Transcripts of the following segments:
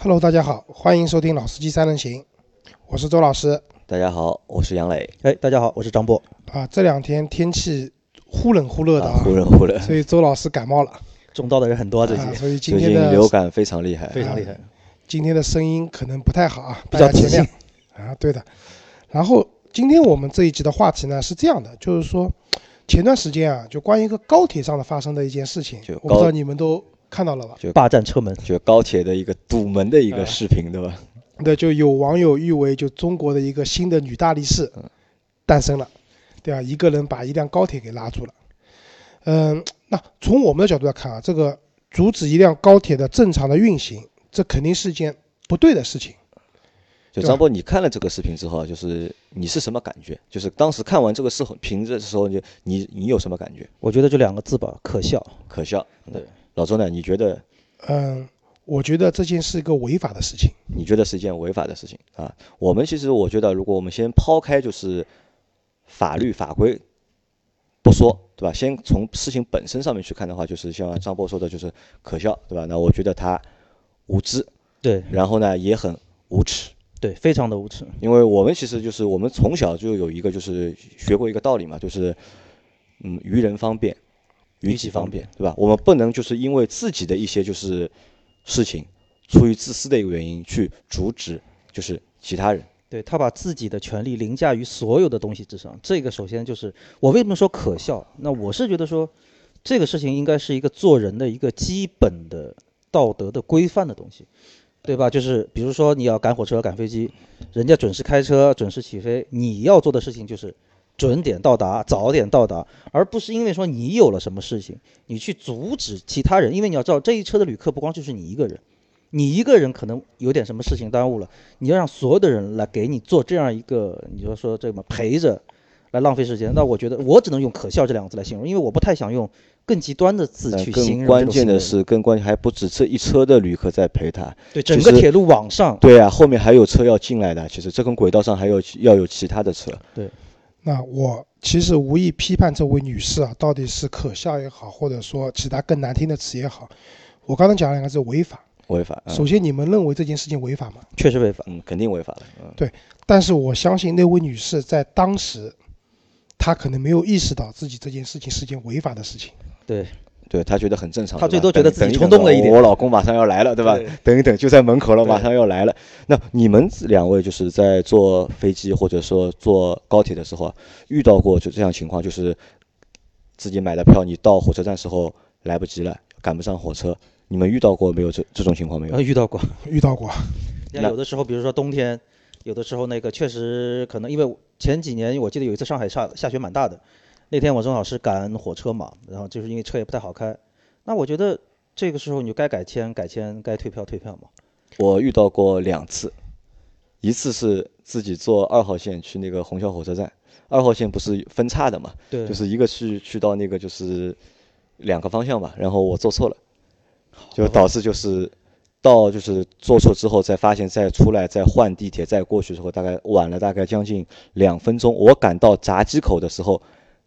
Hello，大家好，欢迎收听《老司机三人行》，我是周老师。大家好，我是杨磊。哎，大家好，我是张波。啊，这两天天气忽冷忽热的啊，忽冷忽热，所以周老师感冒了，中招的人很多，最近、啊，所以今最近天的流感非常厉害，非常厉害。今天的声音可能不太好啊，比较自信大家见谅啊，对的。然后今天我们这一集的话题呢是这样的，就是说前段时间啊，就关于一个高铁上的发生的一件事情就，我不知道你们都看到了吧？就霸占车门，就高铁的一个堵门的一个嗯视频，对吧？对，就有网友誉为就中国的一个新的女大力士嗯诞生了，对吧？一个人把一辆高铁给拉住了。嗯，那从我们的角度来看啊，这个阻止一辆高铁的正常的运行，这肯定是件不对的事情。就张波，你看了这个视频之后，就是你是什么感觉？就是当时看完这个视频的时候，你你你有什么感觉？我觉得就两个字吧，可笑。可笑。对，老周呢？你觉得嗯，我觉得这件是一个违法的事情。你觉得是一件违法的事情啊？我们其实我觉得，如果我们先抛开就是法律法规不说，对吧？先从事情本身上面去看的话，就是像张波说的，就是可笑，对吧？那我觉得他无知，对然后呢也很无耻。对，非常的无耻。因为我们其实就是我们从小就有一个就是学过一个道理嘛，就是嗯于人方便，于己方便，对吧？我们不能就是因为自己的一些就是事情，出于自私的一个原因去阻止就是其他人。对他把自己的权利凌驾于所有的东西之上，这个首先就是我为什么说可笑？那我是觉得说，这个事情应该是一个做人的一个基本的道德的规范的东西，对吧？就是比如说你要赶火车、赶飞机，人家准时开车、准时起飞，你要做的事情就是准点到达、早点到达，而不是因为说你有了什么事情，你去阻止其他人，因为你要知道这一车的旅客不光就是你一个人。你一个人可能有点什么事情耽误了，你要让所有的人来给你做这样一个，你就说这么陪着，来浪费时间。那我觉得我只能用可笑这两个字来形容，因为我不太想用更极端的字去形容更关键的是，更关键还不止这一车的旅客在陪他，对整个铁路网上，对啊，后面还有车要进来的。其实这根轨道上还有要有其他的车。那我其实无意批判这位女士啊，到底是可笑也好，或者说其他更难听的词也好，我刚才讲了两个字违法。违法，嗯首先，你们认为这件事情违法吗？确实违法。嗯，肯定违法的，嗯，对但是我相信那位女士在当时，她可能没有意识到自己这件事情是件违法的事情。对，对他觉得很正常。他最多觉得自己冲动了一点等我老公马上要来了，对吧？对等一等，就在门口了，马上要来了。那你们两位就是在坐飞机或者说坐高铁的时候啊，遇到过就这样情况，就是自己买的票，你到火车站时候来不及了，赶不上火车，你们遇到过没有这这种情况没有？呃，遇到过。遇到过，那有的时候，比如说冬天，有的时候那个确实可能，因为前几年我记得有一次上海下下雪蛮大的，那天我正好是赶火车嘛，然后就是因为车也不太好开，那我觉得这个时候你就该改签改签，该退票退票嘛。我遇到过两次，一次是自己坐二号线去那个虹桥火车站，二号线不是分叉的嘛，对，就是一个去去到那个就是两个方向吧，然后我坐错了，就导致就是到就是坐错之后再发现再出来再换地铁再过去之后，大概晚了大概将近两分钟。我赶到闸机口的时候，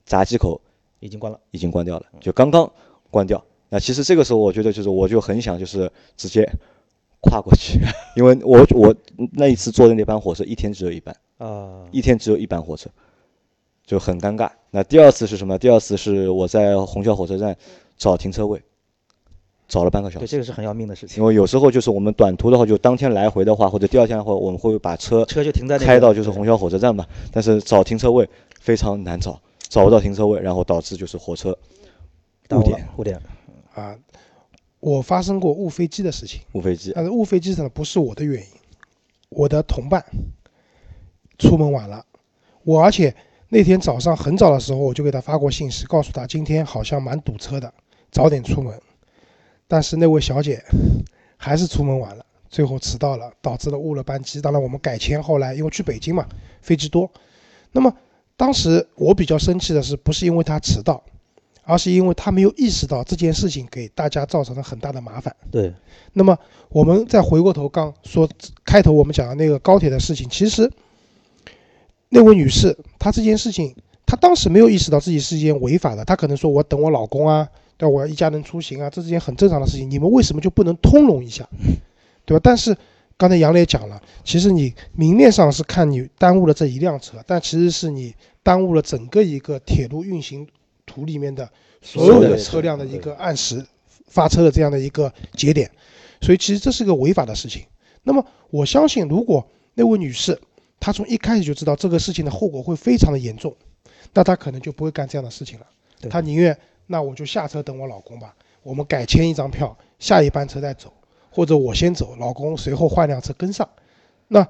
闸机口已经关了。已经关掉了，就刚刚关掉。那其实这个时候我觉得就是我就很想就是直接跨过去，因为我我那一次坐的那班火车一天只有一班。啊，一天只有一班火车，就很尴尬。那第二次是什么？第二次是我在虹桥火车站找停车位，找了半个小时对，时。这个是很要命的事情因。为有时候就是我们短途的话，就当天来回的话，或者第二天的话，我们会把车车就停在那个开到就是虹桥火车站嘛。但是找停车位非常难找，找不到停车位，然后导致就是火车误点误点。啊，我发生过误飞机的事情，误飞机。但是误飞机呢不是我的原因，我的同伴出门晚了，我而且那天早上很早的时候我就给他发过信息，告诉他今天好像蛮堵车的，早点出门。但是那位小姐还是出门晚了，最后迟到了，导致了误了班机。当然我们改签，后来因为去北京嘛，飞机多。那么当时我比较生气的是，不是因为他迟到，而是因为他没有意识到这件事情给大家造成了很大的麻烦。对，那么我们再回过头刚说开头我们讲的那个高铁的事情，其实那位女士她这件事情，她当时没有意识到自己是一件违法的，她可能说我等我老公啊，对我要一家人出行啊，这是件很正常的事情，你们为什么就不能通融一下，对对吧？但是刚才杨磊讲了，其实你明面上是看你耽误了这一辆车，但其实是你耽误了整个一个铁路运行图里面的所有的车辆的一个按时发车的这样的一个节点，所以其实这是个违法的事情。那么我相信，如果那位女士她从一开始就知道这个事情的后果会非常的严重，那她可能就不会干这样的事情了。她宁愿那我就下车等我老公吧，我们改签一张票，下一班车再走，或者我先走，老公随后换辆车跟上。那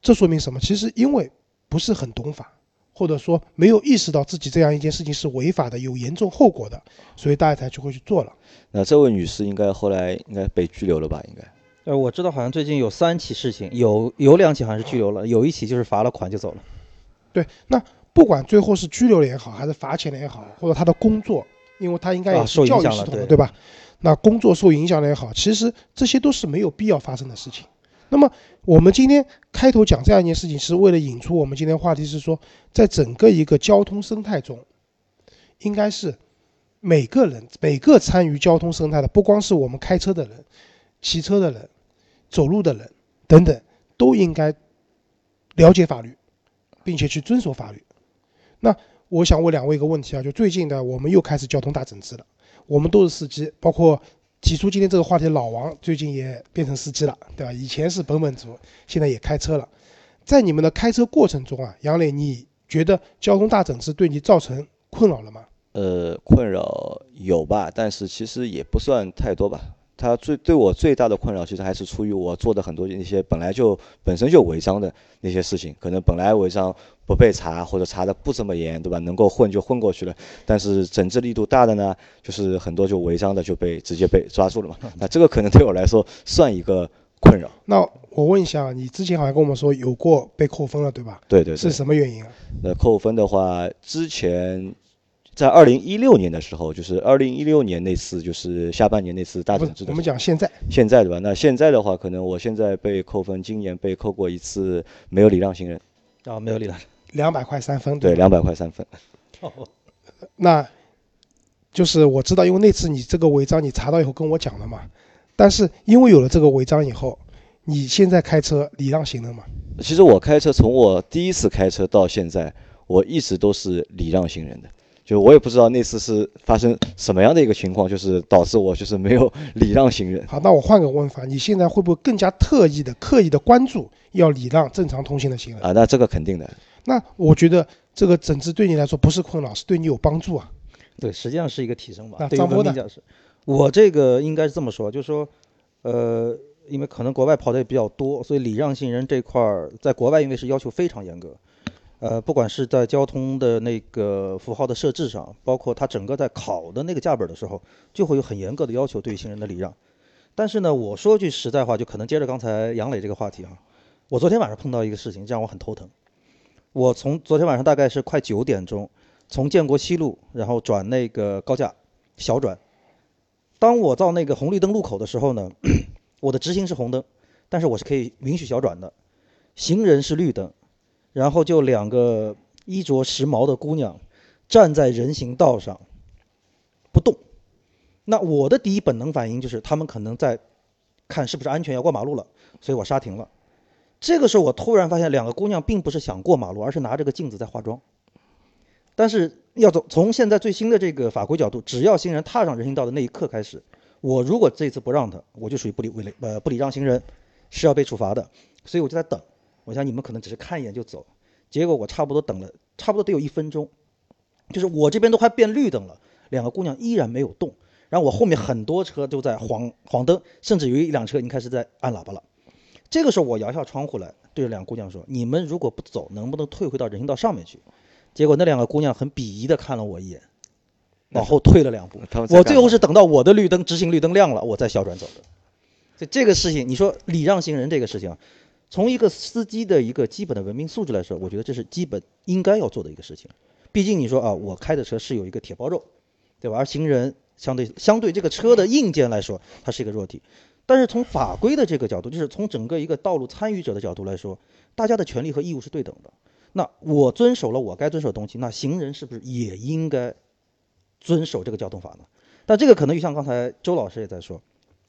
这说明什么？其实因为不是很懂法，或者说没有意识到自己这样一件事情是违法的、有严重后果的，所以大家才就会去做了。那这位女士应该后来应该被拘留了吧？应该。呃，我知道好像最近有三起事情，有有两起好像是拘留了，有一起就是罚了款就走了。对，那不管最后是拘留了也好，还是罚钱了也好，或者他的工作，因为他应该也是教育系统的，影响了对对吧？那工作受影响了也好，其实这些都是没有必要发生的事情。那么我们今天开头讲这样一件事情，是为了引出我们今天话题是说，在整个一个交通生态中，应该是每个人每个参与交通生态的，不光是我们开车的人、骑车的人、走路的人等等，都应该了解法律，并且去遵守法律。那我想问两位一个问题啊，就最近呢，我们又开始交通大整治了，我们都是司机，包括提出今天这个话题的老王，最近也变成司机了，对吧？以前是本本族，现在也开车了。在你们的开车过程中啊，杨磊，你觉得交通大整治对你造成困扰了吗？呃，困扰有吧，但是其实也不算太多吧。它最对我最大的困扰，其实还是出于我做的很多那些本来就本身就违章的那些事情，可能本来违章不被查或者查的不怎么严，对吧？能够混就混过去了。但是整治力度大的呢，就是很多就违章的就被直接被抓住了嘛。那这个可能对我来说算一个困扰。那我问一下，你之前好像跟我们说有过被扣分了，对吧？对对对。是什么原因啊？那扣分的话，之前在二零一六年的时候，就是二零一六年那次，就是下半年那次大整治的时候。们讲现在，现在对吧？那现在的话，可能我现在被扣分，今年被扣过一次没有礼让行人，啊，没有礼让。两百块三分，对，吧？两百块三分。哦那就是我知道，因为那次你这个违章你查到以后跟我讲了嘛，但是因为有了这个违章以后，你现在开车礼让行人嘛？其实我开车从我第一次开车到现在，我一直都是礼让行人的。就我也不知道那次是发生什么样的一个情况，就是导致我就是没有 礼让行人。好，那我换个问法，你现在会不会更加特意的、刻意的关注要礼让正常通行的行人？啊，那这个肯定的。那我觉得这个整治对你来说不是困扰，是对你有帮助啊。对，实际上是一个提升吧那。张波呢文明驾驶，我这个应该是这么说，就是说，呃，因为可能国外跑的也比较多，所以礼让行人这块儿，在国外因为是要求非常严格，呃，不管是在交通的那个符号的设置上，包括它整个在考的那个驾本的时候，就会有很严格的要求对于行人的礼让。但是呢，我说句实在话，就可能接着刚才杨磊这个话题哈，我昨天晚上碰到一个事情，让我很头疼。我从昨天晚上大概是快九点钟，从建国西路，然后转那个高架小转。当我到那个红绿灯路口的时候呢，我的直行是红灯，但是我是可以允许小转的，行人是绿灯，然后就两个衣着时髦的姑娘站在人行道上不动。那我的第一本能反应就是他们可能在看是不是安全要过马路了，所以我刹停了。这个时候我突然发现，两个姑娘并不是想过马路，而是拿着个镜子在化妆。但是要从从现在最新的这个法规角度，只要行人踏上人行道的那一刻开始，我如果这次不让他，我就属于不礼违礼呃不礼让行人，是要被处罚的。所以我就在等，我想你们可能只是看一眼就走，结果我差不多等了差不多得有一分钟，就是我这边都快变绿灯了，两个姑娘依然没有动，然后我后面很多车都在黄黄灯，甚至有一辆车已经开始在按喇叭了。这个时候我摇下窗户来，对着两个姑娘说：“你们如果不走，能不能退回到人行道上面去？”结果那两个姑娘很鄙夷地看了我一眼，往后退了两步。我最后是等到我的绿灯直行绿灯亮了，我再小转走的。所以这个事情，你说礼让行人这个事情啊，从一个司机的一个基本的文明素质来说，我觉得这是基本应该要做的一个事情。毕竟你说啊，我开的车是有一个铁包肉，对吧？而行人相对相对这个车的硬件来说，它是一个弱体。但是从法规的这个角度，就是从整个一个道路参与者的角度来说，大家的权利和义务是对等的。那我遵守了我该遵守的东西，那行人是不是也应该遵守这个交通法呢？但这个可能就像刚才周老师也在说，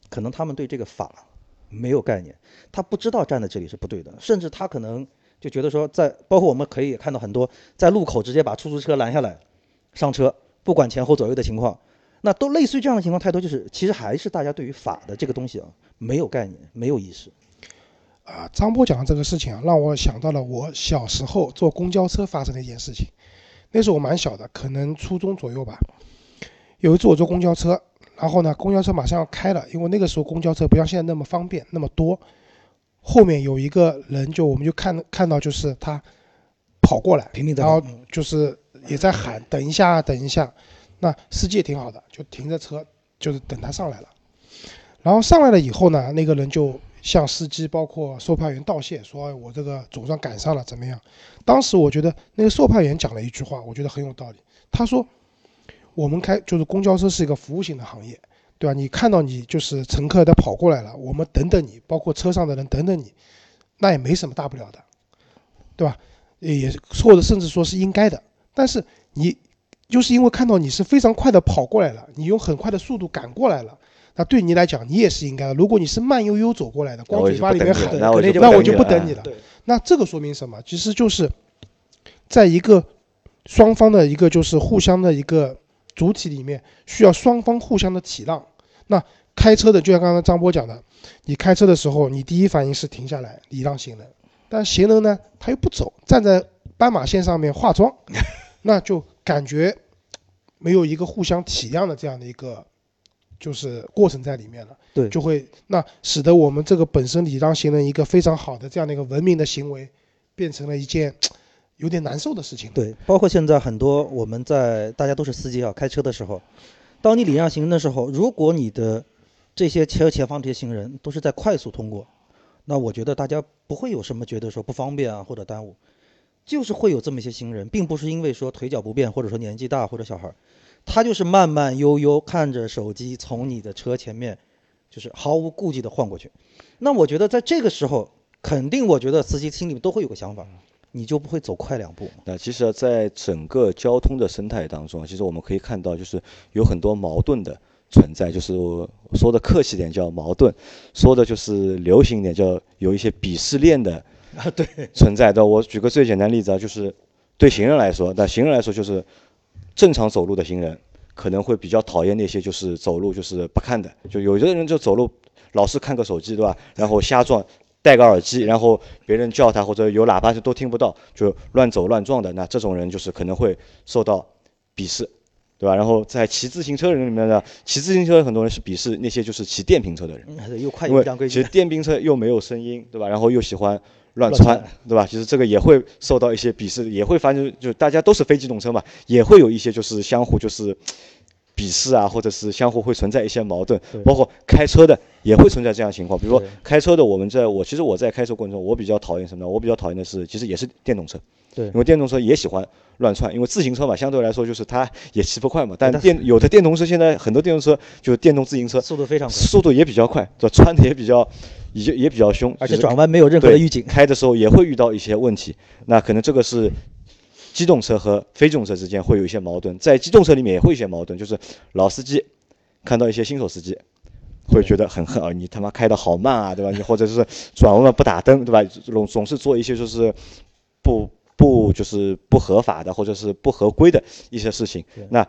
可能他们对这个法没有概念，他不知道站在这里是不对的，甚至他可能就觉得说在，包括我们可以看到很多在路口直接把出租车拦下来上车，不管前后左右的情况，那都类似于这样的情况太多，就是其实还是大家对于法的这个东西啊没有概念，没有意识。啊，张波讲的这个事情啊，让我想到了我小时候坐公交车发生的一件事情。那时候我蛮小的，可能初中左右吧。有一次我坐公交车，然后呢，公交车马上要开了，因为那个时候公交车不像现在那么方便那么多。后面有一个人，就我们就看看到，就是他跑过来，停停然后就是也在喊等一下，等一下。那司机也挺好的，就停着车，就是等他上来了。然后上来了以后呢，那个人就向司机包括售票员道谢，说哎我这个总算赶上了，怎么样？当时我觉得那个售票员讲了一句话，我觉得很有道理。他说：“我们开就是公交车是一个服务型的行业，对吧？你看到你就是乘客他跑过来了，我们等等你，包括车上的人等等你，那也没什么大不了的，对吧？也或者甚至说是应该的。但是你就是因为看到你是非常快的跑过来了，你用很快的速度赶过来了。”那对你来讲，你也是应该的。如果你是慢悠悠走过来的，光嘴巴里面喊，那我就那我就不等你了。那这个说明什么？其实就是在一个双方的一个就是互相的一个主体里面，需要双方互相的体谅。那开车的，就像刚刚张波讲的，你开车的时候，你第一反应是停下来礼让行人，但行人呢，他又不走，站在斑马线上面化妆，那就感觉没有一个互相体谅的这样的一个就是过程在里面了。对就会那使得我们这个本身礼让行人一个非常好的这样的一个文明的行为，变成了一件有点难受的事情。，对，包括现在很多我们在大家都是司机啊，开车的时候，当你礼让行人的时候，如果你的这些车前方这些行人都是在快速通过，那我觉得大家不会有什么觉得说不方便啊或者耽误，就是会有这么一些行人，并不是因为说腿脚不便或者说年纪大或者小孩儿，他就是慢慢悠悠看着手机从你的车前面，就是毫无顾忌的晃过去。那我觉得在这个时候，肯定我觉得司机心里面都会有个想法，你就不会走快两步。那其实啊，在整个交通的生态当中，其实我们可以看到，就是有很多矛盾的存在。就是我说的客气点叫矛盾，说的就是流行一点叫有一些鄙视链的啊，对，存在的。我举个最简单例子啊，就是对行人来说，那行人来说就是正常走路的行人可能会比较讨厌那些就是走路就是不看的，就有的人就走路老是看个手机，对吧？然后瞎撞。戴个耳机，然后别人叫他或者有喇叭就都听不到，就乱走乱撞的，那这种人就是可能会受到鄙视，对吧？然后在骑自行车的人里面呢，骑自行车很多人是鄙视那些就是骑电瓶车的人，嗯又快因为又规矩其实。电瓶车又没有声音，对吧？然后又喜欢乱窜，对吧？其实这个也会受到一些鄙视，也会发生，就大家都是非机动车嘛，也会有一些就是相互就是鄙视啊，或者是相互会存在一些矛盾，包括开车的也会存在这样的情况。比如说开车的，我们在我其实我在开车过程中，我比较讨厌什么呢？我比较讨厌的是，其实也是电动车，对因为电动车也喜欢乱窜，因为自行车嘛，相对来说就是它也骑不快嘛，但但电有的电动车现在很多电动车就是电动自行车，速度非常快，速度也比较快，对吧？穿的也比较也也比较凶，而且转弯没有任何的预警。开的时候也会遇到一些问题。那可能这个是机动车和非机动车之间会有一些矛盾，在机动车里面也会有一些矛盾，就是老司机看到一些新手司机。会觉得很恨啊！你他妈开的好慢啊，对吧？你或者是转弯不打灯，对吧？总总是做一些就是不不就是不合法的或者是不合规的一些事情。那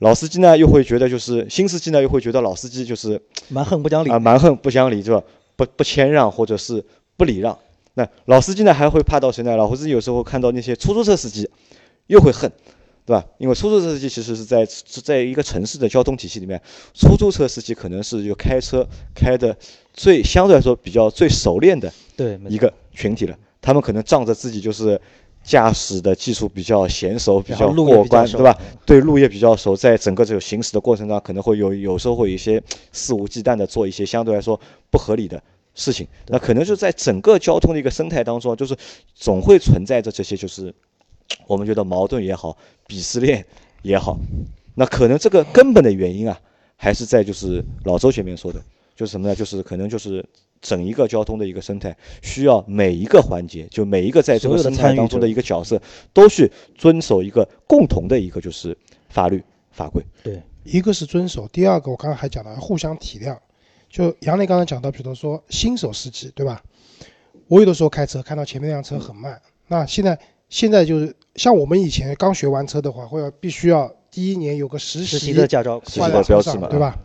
老司机呢，又会觉得就是新司机呢，又会觉得老司机就是蛮横不讲理啊，蛮横不讲理，是吧？不不谦让或者是不礼让。那老司机呢，还会怕到谁呢？老司机有时候看到那些出租车司机，又会恨，对吧？因为出租车司机其实是在是在一个城市的交通体系里面，出租车司机可能是就开车开的最相对来说比较最熟练的对，一个群体了。他们可能仗着自己就是驾驶的技术比较娴熟、比较过关，对吧？对路也比较熟，在整个这个行驶的过程中，可能会有有时候会有一些肆无忌惮的做一些相对来说不合理的事情。那可能就在整个交通的一个生态当中，就是总会存在着这些，就是我们觉得矛盾也好，鄙视链也好。那可能这个根本的原因啊，还是在就是老周前面说的，就是什么呢？就是可能就是整一个交通的一个生态，需要每一个环节，就每一个在这个生态当中的一个角色，都去遵守一个共同的一个就是法律法规。对，一个是遵守，第二个我刚刚还讲了互相体谅。就杨磊刚才讲到，比如说新手司机，对吧？我有的时候开车看到前面那辆车很慢，那现在现在就是像我们以前刚学完车的话，会要必须要第一年有个实实习习的驾照，实习挂在标志嘛上对吧？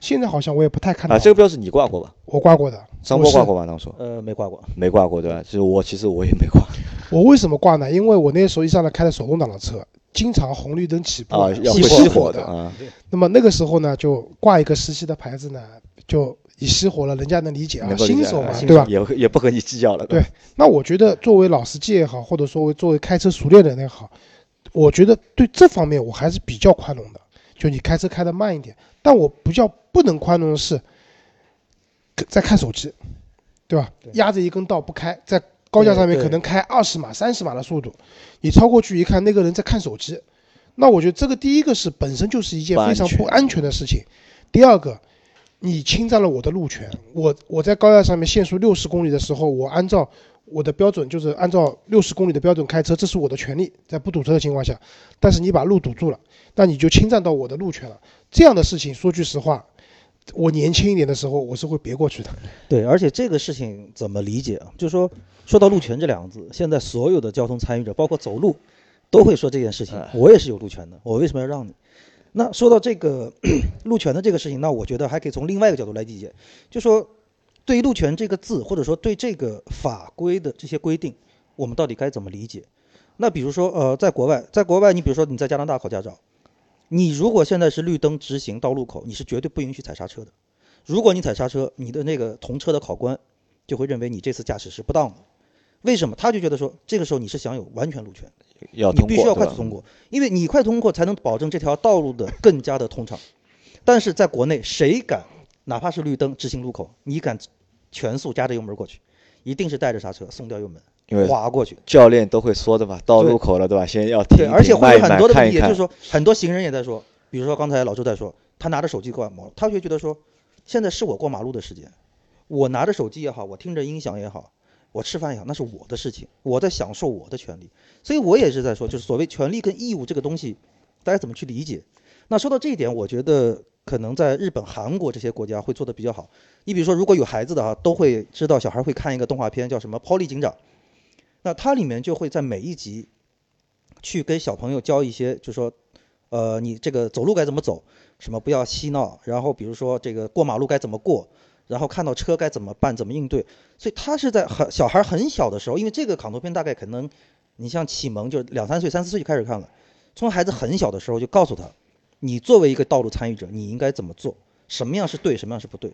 现在好像我也不太看到。啊，这个标志你挂过吧？我挂过的，张波挂过吧？当时呃，没挂过。没挂过对吧？其实我其实我也没挂 我为什么挂呢？因为我那时候一上来开的手动挡的车，经常红绿灯起步啊，要熄火啊。那么那个时候呢，就挂一个实习的牌子呢，就你熄火了，人家能理解啊新手嘛啊，对吧？也 也不和你计较了，对那我觉得作为老司机也好，或者说作为开车熟练的人也好，我觉得对这方面我还是比较宽容的。就你开车开的慢一点，但我比较不能宽容的是在看手机，对吧？对压着一根道不开，在高架上面可能开二十码、三十码的速度，你超过去一看，那个人在看手机，那我觉得这个第一个是本身就是一件非常不安全的事情，第二个。你侵占了我的路权，我我在高架上面限速六十公里的时候，我按照我的标准，就是按照六十公里的标准开车，这是我的权利，在不堵车的情况下。但是你把路堵住了，那你就侵占到我的路权了。这样的事情，说句实话，我年轻一点的时候，我是会别过去的。对，而且这个事情怎么理解啊？就是说，说到路权这两个字，现在所有的交通参与者，包括走路，都会说这件事情。我也是有路权的，我为什么要让你？那说到这个 路权的这个事情，那我觉得还可以从另外一个角度来理解，就说对于路权这个字，或者说对这个法规的这些规定，我们到底该怎么理解？那比如说，呃，在国外，在国外，你比如说你在加拿大考驾照，你如果现在是绿灯直行到路口，你是绝对不允许踩刹车的。如果你踩刹车，你的那个同车的考官就会认为你这次驾驶是不当的。为什么？他就觉得说，这个时候你是享有完全路权，要，你必须要快速通过，因为你快通过才能保证这条道路的更加的通畅。但是在国内，谁敢哪怕是绿灯直行路口，你敢全速加着油门过去，一定是带着刹车松掉油门，因为滑过去。教练都会说的嘛，到路口了，对吧？先要停对，而且会有很多的问题，看一看就是说很多行人也在说，比如说刚才老周在说，他拿着手机过马路，他就觉得说，现在是我过马路的时间，我拿着手机也好，我听着音响也好，我吃饭也好，那是我的事情，我在享受我的权利，所以我也是在说，就是所谓权利跟义务这个东西，大家怎么去理解？那说到这一点，我觉得可能在日本、韩国这些国家会做得比较好。你比如说，如果有孩子的啊，都会知道小孩会看一个动画片，叫什么《Polly 警长》，那它里面就会在每一集去跟小朋友教一些，就是说，呃，你这个走路该怎么走，什么不要嬉闹，然后比如说这个过马路该怎么过，然后看到车该怎么办，怎么应对。所以他是在很小孩很小的时候，因为这个卡通片大概可能，你像启蒙就是两三岁、三四岁就开始看了，从孩子很小的时候就告诉他，你作为一个道路参与者，你应该怎么做，什么样是对，什么样是不对。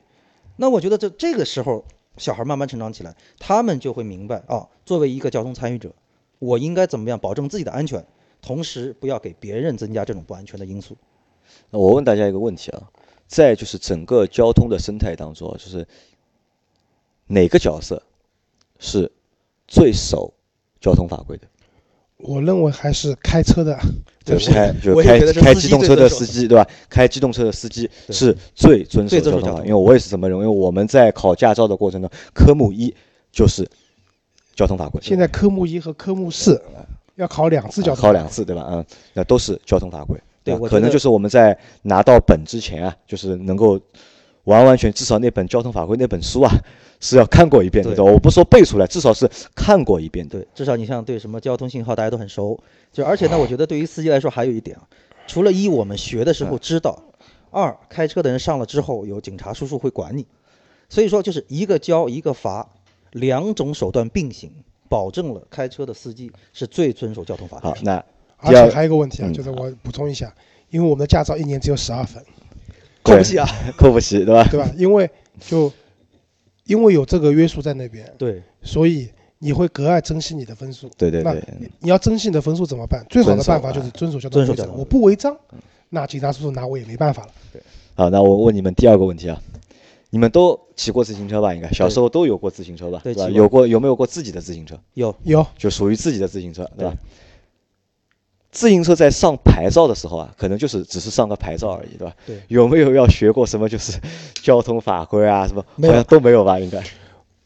那我觉得这这个时候，小孩慢慢成长起来，他们就会明白啊，作为一个交通参与者，我应该怎么样保证自己的安全，同时不要给别人增加这种不安全的因素。那我问大家一个问题啊，在就是整个交通的生态当中啊，就是哪个角色是最守交通法规的？我认为还是开车的，就是对开就是开开机机动车的司机对吧？开机动车的司机是最遵守交通法，因为我也是这么认为。因为我们在考驾照的过程中，科目一就是交通法规，现在科目一和科目四要考两次交通，考两次对吧？嗯，那都是交通法规。吧对可能就是我们在拿到本之前啊，就是能够完完全至少那本交通法规那本书啊是要看过一遍的？我不说背出来，至少是看过一遍的。对，至少你像对什么交通信号大家都很熟，就而且呢，我觉得对于司机来说还有一点啊，除了一我们学的时候知道，二开车的人上了之后有警察叔叔会管你，所以说就是一个教一个罚，两种手段并行，保证了开车的司机是最遵守交通法规，。好那而且还有一个问题啊，嗯就是我补充一下，因为我们的驾照一年只有十二分，扣不起啊。扣不起对吧？对吧？因为就因为有这个约束在那边，对，所以你会格外珍惜你的分数。对对对，你你要珍惜你的分数怎么办？最好的办法就是遵守交通规则。我不违章，那警察叔叔拿我也没办法了。好，那我问你们第二个问题啊，你们都骑过自行车吧？应该小时候都有过自行车吧？吧？对骑过有过有没有过自己的自行车？有有就属于自己的自行车，对吧？自行车在上牌照的时候啊，可能就是只是上个牌照而已，对吧？对。有没有要学过什么就是 交通法规啊什么？没有好像都没有吧？应该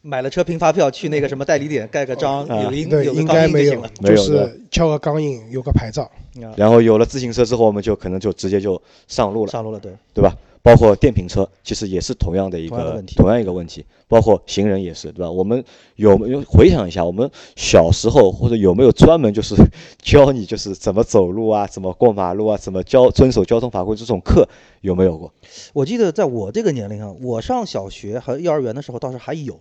买了车凭发票去那个什么代理点盖个章，啊有印对，有个钢应该没有印就行了。，没有就是敲个钢印，有个牌照。啊然后有了自行车之后，我们就可能就直接就上路了，上路了，对，对吧？包括电瓶车，其实也是同样的一个同样的问题同样一个问题，包括行人也是，对吧？我们有没有回想一下，我们小时候或者有没有专门就是 教你就是怎么走路啊，怎么过马路啊，怎么交遵守交通法规这种课有没有过？我记得在我这个年龄啊，我上小学和幼儿园的时候倒是还有，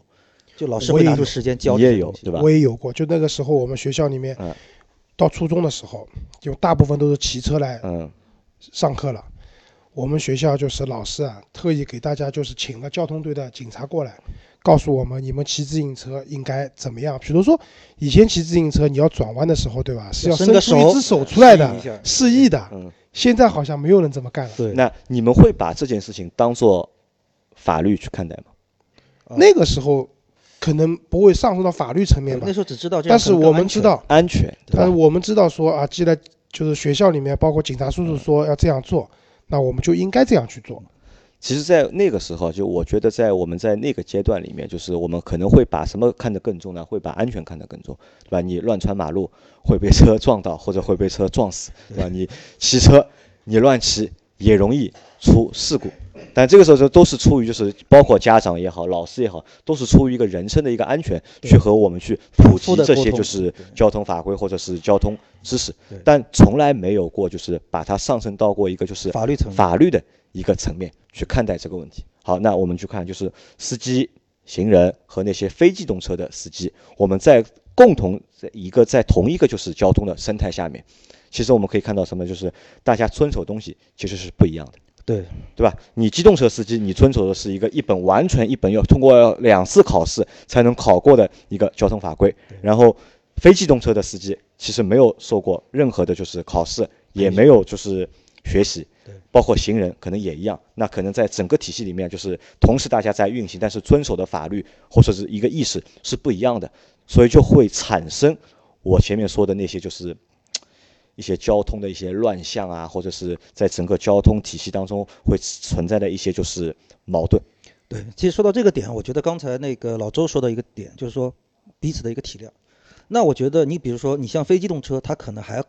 就老师我也有会拿出时间教你也有这些东西对吧？我也有过，就那个时候我们学校里面嗯，到初中的时候，就大部分都是骑车来嗯，上课了。我们学校就是老师啊，特意给大家就是请了交通队的警察过来，告诉我们你们骑自行车应该怎么样。比如说以前骑自行车你要转弯的时候，对吧？是要伸伸个手出一只手出来的示意的。嗯现在好像没有人这么干了。对，那你们会把这件事情当做法律去看待吗？啊那个时候可能不会上升到法律层面吧那，时候只知道这样但是我们知道，安全，但是我们知道说啊，既然就是学校里面包括警察叔叔说要这样做，那我们就应该这样去做。其实，在那个时候，就我觉得，在我们在那个阶段里面，就是我们可能会把什么看得更重呢？会把安全看得更重，对吧？你乱穿马路会被车撞到，或者会被车撞死，对吧？你骑车你乱骑也容易出事故。但这个时候就都是出于就是包括家长也好，老师也好，都是出于一个人身的一个安全，去和我们去普及这些就是交通法规或者是交通知识对，但从来没有过就是把它上升到过一个就是法律层面法律的一个层面去看待这个问题。好，那我们去看就是司机、行人和那些非机动车的司机，我们在共同在一个在同一个就是交通的生态下面，其实我们可以看到什么，就是大家遵守东西其实是不一样的。对对吧？你机动车司机，你遵守的是一个一本完全一本要通过两次考试才能考过的一个交通法规，然后非机动车的司机其实没有受过任何的就是考试，也没有就是学习对，包括行人可能也一样。那可能在整个体系里面，就是同时大家在运行，但是遵守的法律或者是一个意识是不一样的，所以就会产生我前面说的那些就是。一些交通的一些乱象啊，或者是在整个交通体系当中会存在的一些就是矛盾。对，其实说到这个点，我觉得刚才那个老周说的一个点，就是说彼此的一个体谅。那我觉得你比如说，你像非机动车，它可能还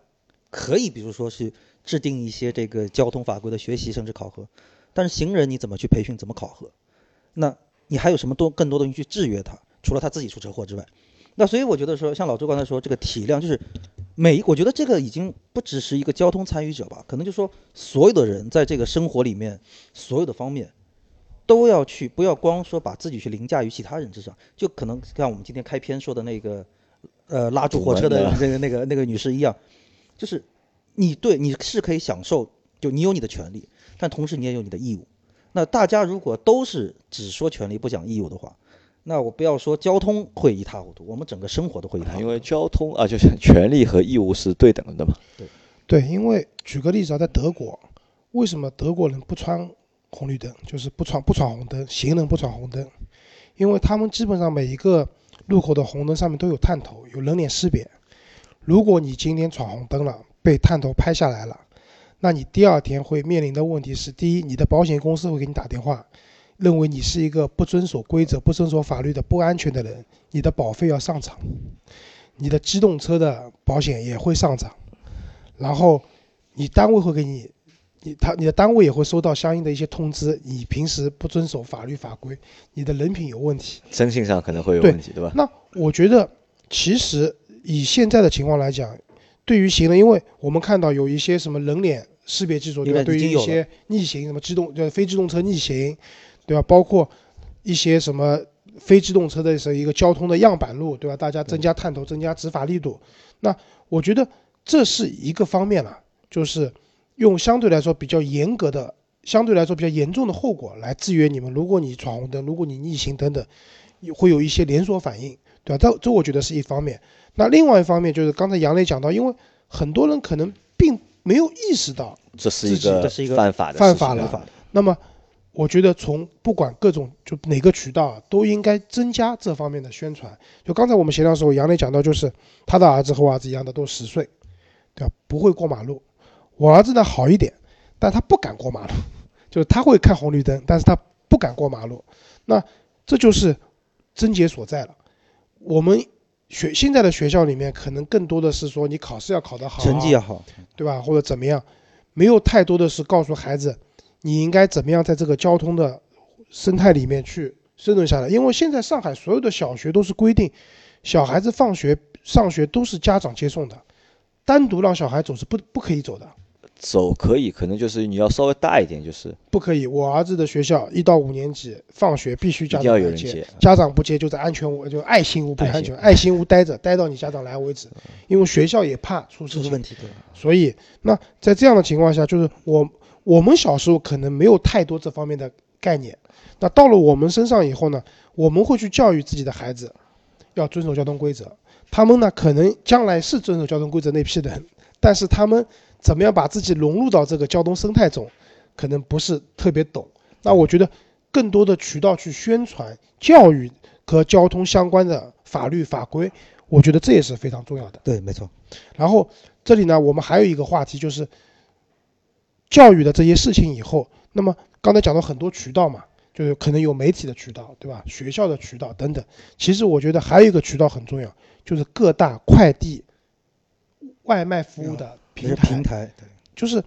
可以，比如说是制定一些这个交通法规的学习甚至考核，但是行人你怎么去培训，怎么考核？那你还有什么多更多东西去制约他？除了他自己出车祸之外，那所以我觉得说，像老周刚才说，这个体谅就是每一，我觉得这个已经不只是一个交通参与者吧，可能就说所有的人在这个生活里面所有的方面。都要去，不要光说把自己去凌驾于其他人之上，就可能像我们今天开篇说的那个，呃，拉住火车的主那个那个那个女士一样，就是你对你是可以享受，就你有你的权利，但同时你也有你的义务。那大家如果都是只说权利不讲义务的话，那我不要说交通会一塌糊涂，我们整个生活都会一塌糊涂。因为交通啊，就是 权利和义务是对等的嘛。对，因为举个例子啊，在德国，为什么德国人不穿红绿灯，就是不闯不闯红灯，行人不闯红灯？因为他们基本上每一个路口的红灯上面都有探头，有人脸识别。如果你今天闯红灯了，被探头拍下来了，那你第二天会面临的问题是：第一，你的保险公司会给你打电话，认为你是一个不遵守规则、不遵守法律的不安全的人，你的保费要上涨，你的机动车的保险也会上涨，然后你单位会给你，你他你的单位也会收到相应的一些通知，你平时不遵守法律法规，你的人品有问题。征信上可能会有问题，对吧？那我觉得，其实以现在的情况来讲，对于行人，因为我们看到有一些什么人脸识别技术，对吧？对于一些逆行，什么机动呃非机动车逆行，对吧？包括一些什么非机动车的是一个交通的样板路，对吧？大家增加探头，增加执法力度。那我觉得这是一个方面了，就是用相对来说比较严格的、相对来说比较严重的后果来制约你们。如果你闯红灯，如果你逆行等等，会有一些连锁反应。对吧？这这我觉得是一方面。那另外一方面就是刚才杨磊讲到，因为很多人可能并没有意识到，这是一个这是一个犯法的犯法了违法的。那么我觉得从不管各种就哪个渠道啊都应该增加这方面的宣传。就刚才我们闲聊的时候，杨磊讲到，就是他的儿子和我儿子一样的，都十岁，对吧？不会过马路。我儿子呢好一点，但他不敢过马路，就是他会看红绿灯，但是他不敢过马路。那这就是症结所在了。我们学现在的学校里面，可能更多的是说你考试要考得好，成绩要好，对吧？或者怎么样，没有太多的是告诉孩子你应该怎么样在这个交通的生态里面去生存下来？因为现在上海所有的小学都是规定，小孩子放学上学都是家长接送的，单独让小孩走是不不可以走的。走可以，可能就是你要稍微大一点，就是不可以。我儿子的学校一到五年级放学必须家长来接有人接，家长不接就在安全屋就爱心屋不安全爱心屋待着，待到你家长来为止。因为学校也怕出事情问，题对？所以那在这样的情况下，就是我我们小时候可能没有太多这方面的概念，那到了我们身上以后呢，我们会去教育自己的孩子要遵守交通规则。他们呢，可能将来是遵守交通规则那批人，但是他们怎么样把自己融入到这个交通生态中，可能不是特别懂。那我觉得更多的渠道去宣传、教育和交通相关的法律法规，我觉得这也是非常重要的。对，没错。然后这里呢，我们还有一个话题就是教育的这些事情以后，那么刚才讲到很多渠道嘛，就是可能有媒体的渠道，对吧？学校的渠道等等。其实我觉得还有一个渠道很重要，就是各大快递、外卖服务的平台。平台，对，就是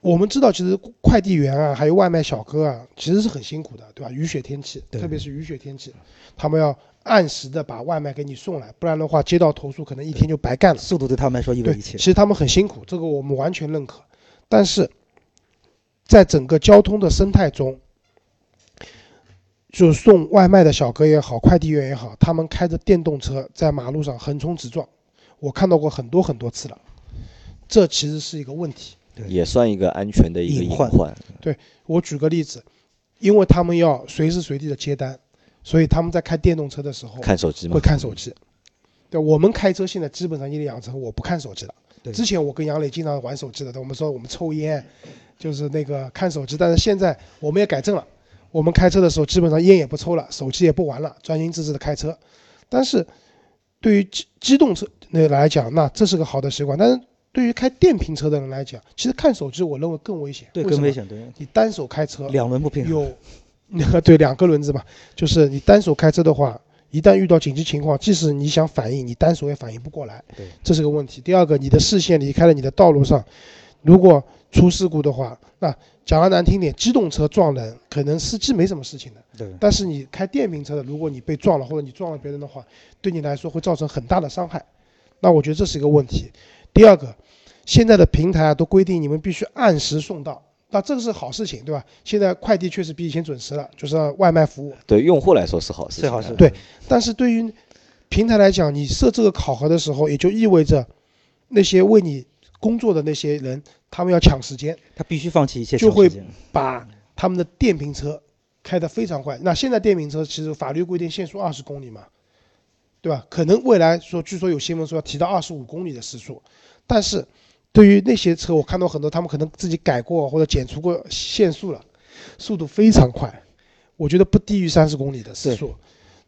我们知道，其实快递员啊，还有外卖小哥啊，其实是很辛苦的，对吧？雨雪天气，特别是雨雪天气，他们要按时的把外卖给你送来，不然的话，接到投诉可能一天就白干了。速度对他们来说意味对，一切其。实他们很辛苦，这个我们完全认可。但是，在整个交通的生态中，就送外卖的小哥也好，快递员也好，他们开着电动车在马路上横冲直撞，我看到过很多很多次了。这其实是一个问题。对也算一个安全的一个隐患隐患。我举个例子，因为他们要随时随地的接单，所以他们在开电动车的时候看手机吗会，看手机。对，我们开车现在基本上已经养成我不看手机了。对之前我跟杨磊经常玩手机的，我们说我们抽烟，就是那个看手机，但是现在我们也改正了，我们开车的时候基本上烟也不抽了，手机也不玩了，专心致志的开车。但是对于机机动车那来讲，那这是个好的习惯，但是对于开电瓶车的人来讲，其实看手机我认为更危险。对，更危。险，对，你单手开车，两轮不平衡。有那个 对两个轮子嘛，就是你单手开车的话，一旦遇到紧急情况，即使你想反应，你单手也反应不过来，对，这是个问题。第二个，你的视线离开了你的道路上，如果出事故的话，那讲的难听点，机动车撞人，可能司机没什么事情的，对，但是你开电瓶车的，如果你被撞了或者你撞了别人的话，对你来说会造成很大的伤害。那我觉得这是一个问题。第二个，现在的平台啊都规定你们必须按时送到，那这个是好事情，对吧？现在快递确实比以前准时了，就是外卖服务。对用户来说是好事情。最好是对但是对于平台来讲，你设这个考核的时候，也就意味着那些为你工作的那些人，他们要抢时间，他必须放弃一切就会把他们的电瓶车开得非常快。那现在电瓶车其实法律规定限速二十公里嘛，对吧？可能未来说，据说有新闻说要提到二十五公里的时速，但是对于那些车，我看到很多他们可能自己改过或者减除过限速了，速度非常快，我觉得不低于三十公里的时速。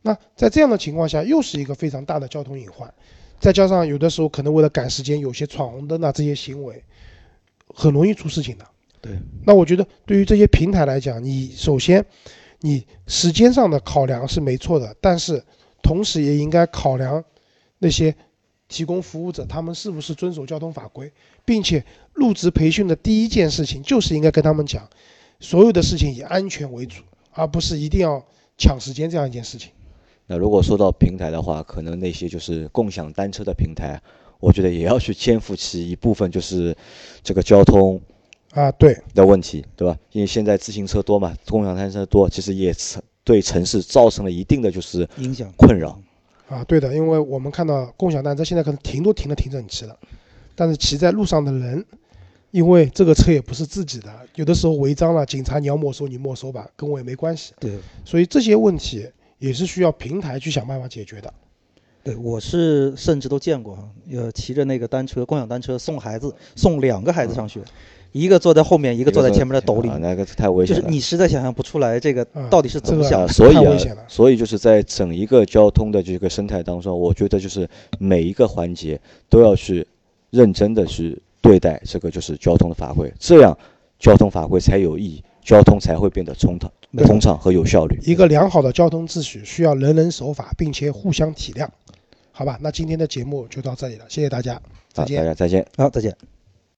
那在这样的情况下，又是一个非常大的交通隐患。再加上有的时候可能为了赶时间，有些闯红灯啊这些行为，很容易出事情的。对，那我觉得对于这些平台来讲，你首先你时间上的考量是没错的，但是同时也应该考量那些提供服务者他们是不是遵守交通法规，并且入职培训的第一件事情就是应该跟他们讲，所有的事情以安全为主，而不是一定要抢时间这样一件事情。那如果说到平台的话，可能那些就是共享单车的平台，我觉得也要去肩负起一部分就是这个交通啊，对，的问题，对吧？因为现在自行车多嘛，共享单车多，其实也城对城市造成了一定的就是影响困扰。啊，对的，因为我们看到共享单车现在可能停都停的挺整齐了，但是骑在路上的人，因为这个车也不是自己的，有的时候违章了，警察你要没收你没收吧，跟我也没关系，对所以这些问题也是需要平台去想办法解决的。对，我是甚至都见过，呃，骑着那个单车，共享单车送孩子，送两个孩子上学，一个坐在后面，一个坐在前面的斗里啊，，那个太危险了。就是你实在想象不出来这个啊到底是怎么这个想的。啊，所以啊，所以就是在整一个交通的这个生态当中，我觉得就是每一个环节都要去认真的去对待这个就是交通的法规，这样交通法规才有意义，交通才会变得通畅、通畅和有效率。一个良好的交通秩序需要人人守法，并且互相体谅。好吧，那今天的节目就到这里了，谢谢大家，再，见大。家再见。好，再见。